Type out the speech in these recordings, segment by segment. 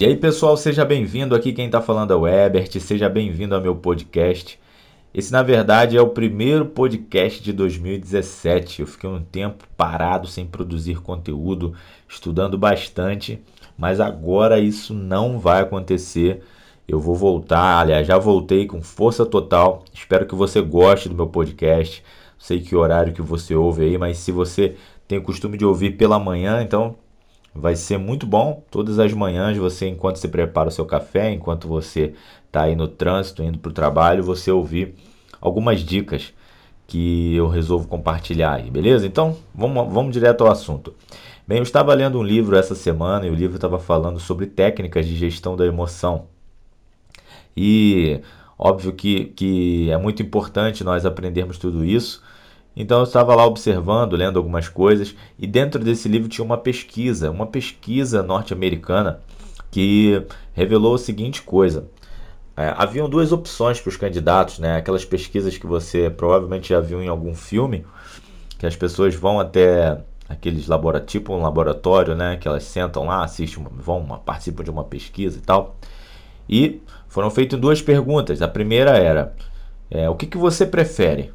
E aí, pessoal, seja bem-vindo. Aqui quem está falando é o Ebert. Seja bem-vindo ao meu podcast. Esse, na verdade, é o primeiro podcast de 2017. Eu fiquei um tempo parado sem produzir conteúdo, estudando bastante, mas agora isso não vai acontecer. Eu vou voltar, aliás, já voltei com força total. Espero que você goste do meu podcast. Sei que horário que você ouve aí, mas se você tem o costume de ouvir pela manhã, então Vai ser muito bom. Todas as manhãs, você, enquanto você prepara o seu café, enquanto você está aí no trânsito, indo para o trabalho, você ouvir algumas dicas que eu resolvo compartilhar aí, beleza? Então, vamos, vamos direto ao assunto. Bem, eu estava lendo um livro essa semana e o livro estava falando sobre técnicas de gestão da emoção. E óbvio que, que é muito importante nós aprendermos tudo isso então eu estava lá observando, lendo algumas coisas, e dentro desse livro tinha uma pesquisa, uma pesquisa norte-americana que revelou a seguinte coisa. É, haviam duas opções para os candidatos, né? Aquelas pesquisas que você provavelmente já viu em algum filme, que as pessoas vão até aqueles laboratórios, tipo um laboratório, né? Que elas sentam lá, assistem, vão, participam de uma pesquisa e tal. E foram feitas duas perguntas. A primeira era: é, o que, que você prefere?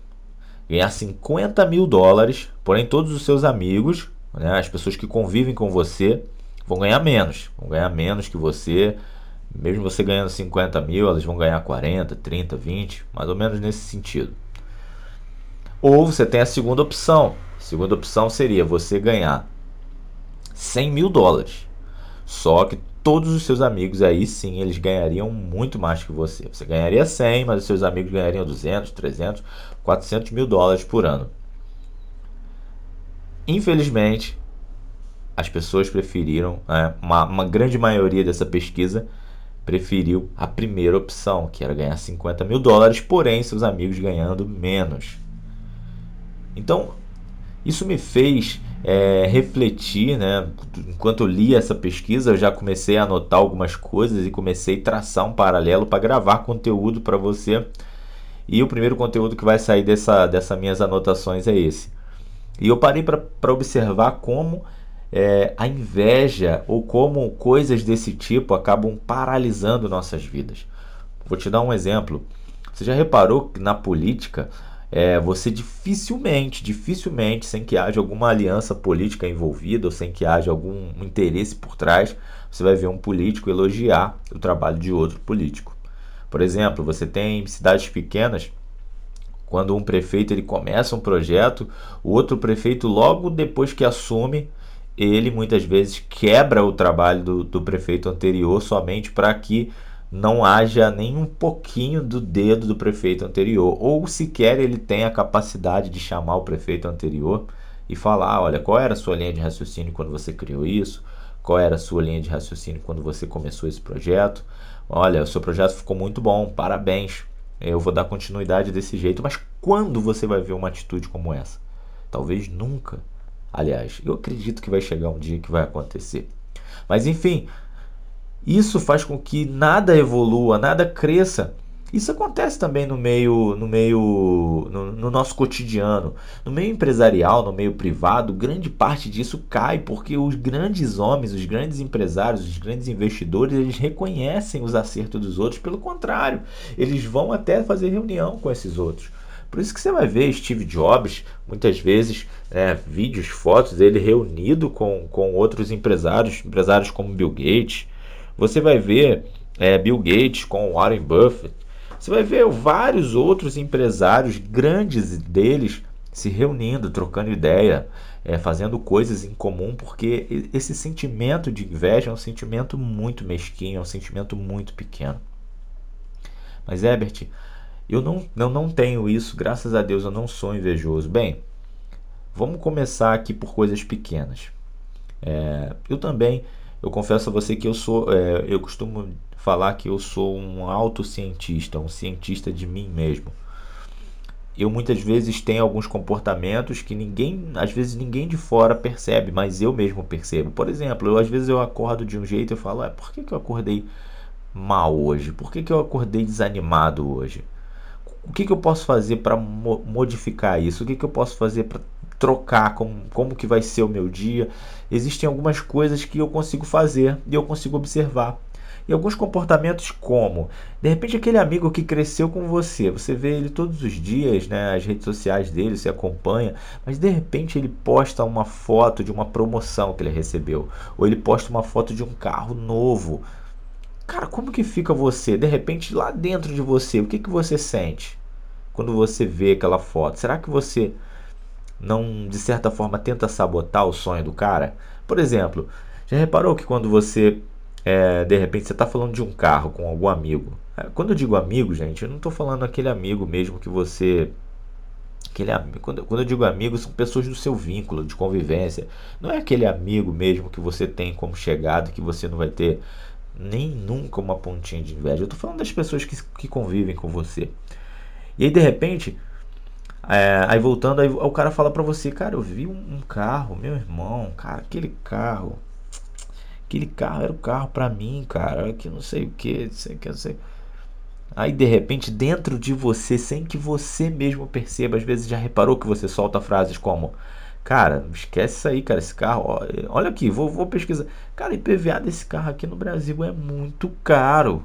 Ganhar 50 mil dólares, porém todos os seus amigos, né, as pessoas que convivem com você, vão ganhar menos. Vão ganhar menos que você. Mesmo você ganhando 50 mil, elas vão ganhar 40, 30, 20, mais ou menos nesse sentido. Ou você tem a segunda opção. A segunda opção seria você ganhar 100 mil dólares. Só que todos os seus amigos aí sim eles ganhariam muito mais que você. Você ganharia 100, mas os seus amigos ganhariam 200, 300, 400 mil dólares por ano. Infelizmente, as pessoas preferiram, né, uma, uma grande maioria dessa pesquisa preferiu a primeira opção, que era ganhar 50 mil dólares, porém seus amigos ganhando menos. Então, isso me fez é, refletir, né? Enquanto eu li essa pesquisa, eu já comecei a anotar algumas coisas e comecei a traçar um paralelo para gravar conteúdo para você. E o primeiro conteúdo que vai sair dessa, dessas minhas anotações é esse. E eu parei para observar como é, a inveja ou como coisas desse tipo acabam paralisando nossas vidas. Vou te dar um exemplo. Você já reparou que na política é, você dificilmente, dificilmente, sem que haja alguma aliança política envolvida ou sem que haja algum interesse por trás, você vai ver um político elogiar o trabalho de outro político. Por exemplo, você tem cidades pequenas, quando um prefeito ele começa um projeto, o outro prefeito logo depois que assume, ele muitas vezes quebra o trabalho do, do prefeito anterior somente para que não haja nem um pouquinho do dedo do prefeito anterior, ou sequer ele tem a capacidade de chamar o prefeito anterior e falar: olha, qual era a sua linha de raciocínio quando você criou isso? Qual era a sua linha de raciocínio quando você começou esse projeto? Olha, o seu projeto ficou muito bom, parabéns. Eu vou dar continuidade desse jeito, mas quando você vai ver uma atitude como essa? Talvez nunca. Aliás, eu acredito que vai chegar um dia que vai acontecer. Mas enfim, isso faz com que nada evolua, nada cresça. Isso acontece também no meio, no meio, no, no, nosso cotidiano, no meio empresarial, no meio privado. Grande parte disso cai porque os grandes homens, os grandes empresários, os grandes investidores, eles reconhecem os acertos dos outros. Pelo contrário, eles vão até fazer reunião com esses outros. Por isso que você vai ver Steve Jobs, muitas vezes, é, vídeos, fotos dele reunido com, com outros empresários, empresários como Bill Gates, você vai ver é, Bill Gates com Warren Buffett. Você vai ver vários outros empresários grandes deles se reunindo, trocando ideia, é, fazendo coisas em comum, porque esse sentimento de inveja é um sentimento muito mesquinho, é um sentimento muito pequeno. Mas, Herbert, eu não, eu não tenho isso, graças a Deus eu não sou invejoso. Bem, vamos começar aqui por coisas pequenas. É, eu também eu confesso a você que eu sou, é, eu costumo falar que eu sou um autocientista, um cientista de mim mesmo. Eu muitas vezes tenho alguns comportamentos que ninguém, às vezes ninguém de fora percebe, mas eu mesmo percebo. Por exemplo, eu, às vezes eu acordo de um jeito e falo, por que, que eu acordei mal hoje? Por que, que eu acordei desanimado hoje? O que, que eu posso fazer para mo modificar isso? O que, que eu posso fazer para trocar, como, como que vai ser o meu dia. Existem algumas coisas que eu consigo fazer e eu consigo observar. E alguns comportamentos como, de repente aquele amigo que cresceu com você, você vê ele todos os dias, né, as redes sociais dele, você acompanha, mas de repente ele posta uma foto de uma promoção que ele recebeu, ou ele posta uma foto de um carro novo. Cara, como que fica você? De repente lá dentro de você, o que que você sente quando você vê aquela foto? Será que você não de certa forma tenta sabotar o sonho do cara? Por exemplo, já reparou que quando você é, de repente você está falando de um carro com algum amigo. É, quando eu digo amigo, gente, eu não estou falando aquele amigo mesmo que você. Aquele, quando, quando eu digo amigo, são pessoas do seu vínculo, de convivência. Não é aquele amigo mesmo que você tem como chegado, que você não vai ter nem nunca uma pontinha de inveja. Eu estou falando das pessoas que, que convivem com você. E aí, de repente, é, aí voltando, aí o cara fala para você, cara, eu vi um, um, carro, meu irmão, cara, aquele carro, Aquele carro era o carro para mim, cara. Que não sei o que, sei que, sei. Aí de repente, dentro de você, sem que você mesmo perceba, às vezes já reparou que você solta frases como: Cara, esquece isso aí, cara. Esse carro, olha aqui, vou, vou pesquisar. Cara, IPVA desse carro aqui no Brasil é muito caro.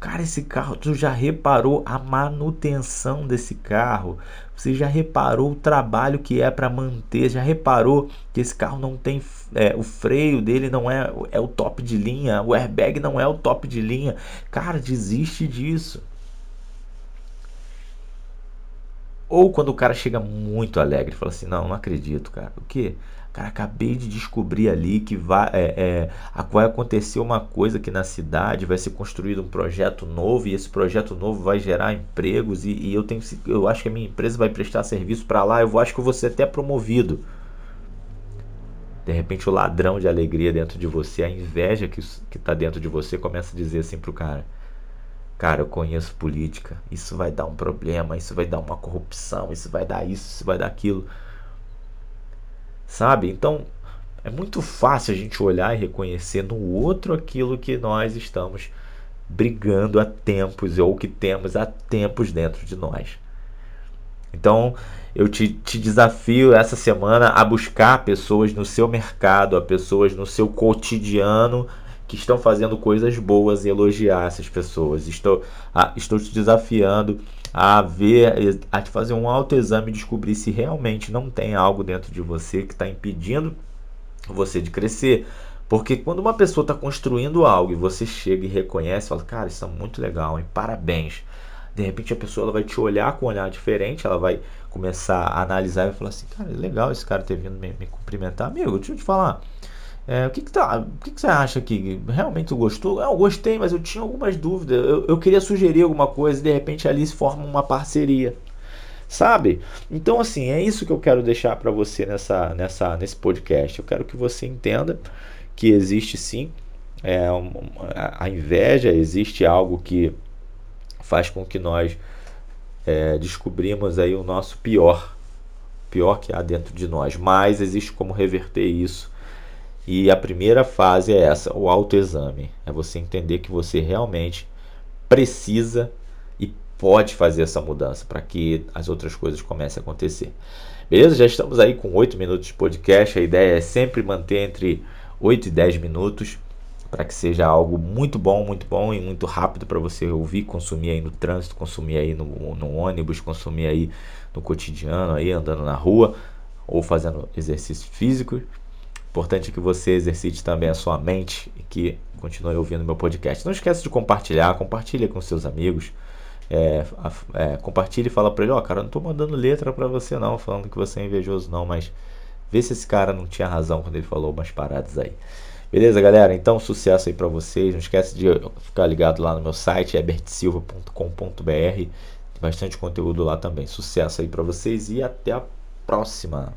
Cara, esse carro, tu já reparou a manutenção desse carro? Você já reparou o trabalho que é para manter? Já reparou que esse carro não tem é, o freio dele não é, é o top de linha, o airbag não é o top de linha? Cara, desiste disso. Ou quando o cara chega muito alegre, fala assim: Não, não acredito, cara. O que? Cara, acabei de descobrir ali que vai, é, é, vai acontecer uma coisa aqui na cidade, vai ser construído um projeto novo e esse projeto novo vai gerar empregos e, e eu tenho, eu acho que a minha empresa vai prestar serviço para lá. Eu acho que eu vou ser até promovido. De repente o ladrão de alegria dentro de você, a inveja que está dentro de você começa a dizer assim pro cara: Cara, eu conheço política. Isso vai dar um problema, isso vai dar uma corrupção, isso vai dar isso, isso vai dar aquilo. Sabe? Então, é muito fácil a gente olhar e reconhecer no outro aquilo que nós estamos brigando há tempos ou que temos há tempos dentro de nós. Então, eu te, te, desafio essa semana a buscar pessoas no seu mercado, a pessoas no seu cotidiano que estão fazendo coisas boas e elogiar essas pessoas. Estou, a, estou te desafiando a ver, a fazer um autoexame e descobrir se realmente não tem algo dentro de você que está impedindo você de crescer. Porque quando uma pessoa está construindo algo e você chega e reconhece, fala, cara, isso é muito legal, hein? parabéns. De repente a pessoa ela vai te olhar com um olhar diferente, ela vai começar a analisar e falar assim, cara, legal esse cara ter vindo me, me cumprimentar. Amigo, deixa eu te falar, é, o que, que, tá, o que, que, você acha que realmente gostou? Eu gostei, mas eu tinha algumas dúvidas. Eu, eu queria sugerir alguma coisa e de repente ali se forma uma parceria. Sabe? Então, assim, é isso que eu quero deixar para você nessa, nessa, nesse podcast. Eu quero que você entenda que existe sim é, a inveja, existe algo que faz com que nós é, descobrimos aí o nosso pior, pior que há dentro de nós. Mas existe como reverter isso e a primeira fase é essa, o autoexame. É você entender que você realmente precisa e pode fazer essa mudança para que as outras coisas comecem a acontecer. Beleza? Já estamos aí com 8 minutos de podcast. A ideia é sempre manter entre 8 e 10 minutos para que seja algo muito bom, muito bom e muito rápido para você ouvir, consumir aí no trânsito, consumir aí no, no ônibus, consumir aí no cotidiano, aí andando na rua ou fazendo exercícios físicos. Importante que você exercite também a sua mente e que continue ouvindo meu podcast. Não esqueça de compartilhar, compartilhe com seus amigos. É, é, compartilhe e fala para ele, ó, oh, cara, não estou mandando letra para você não, falando que você é invejoso não, mas vê se esse cara não tinha razão quando ele falou umas paradas aí. Beleza, galera? Então, sucesso aí para vocês. Não esquece de ficar ligado lá no meu site, ebertsilva.com.br. Tem bastante conteúdo lá também. Sucesso aí para vocês e até a próxima.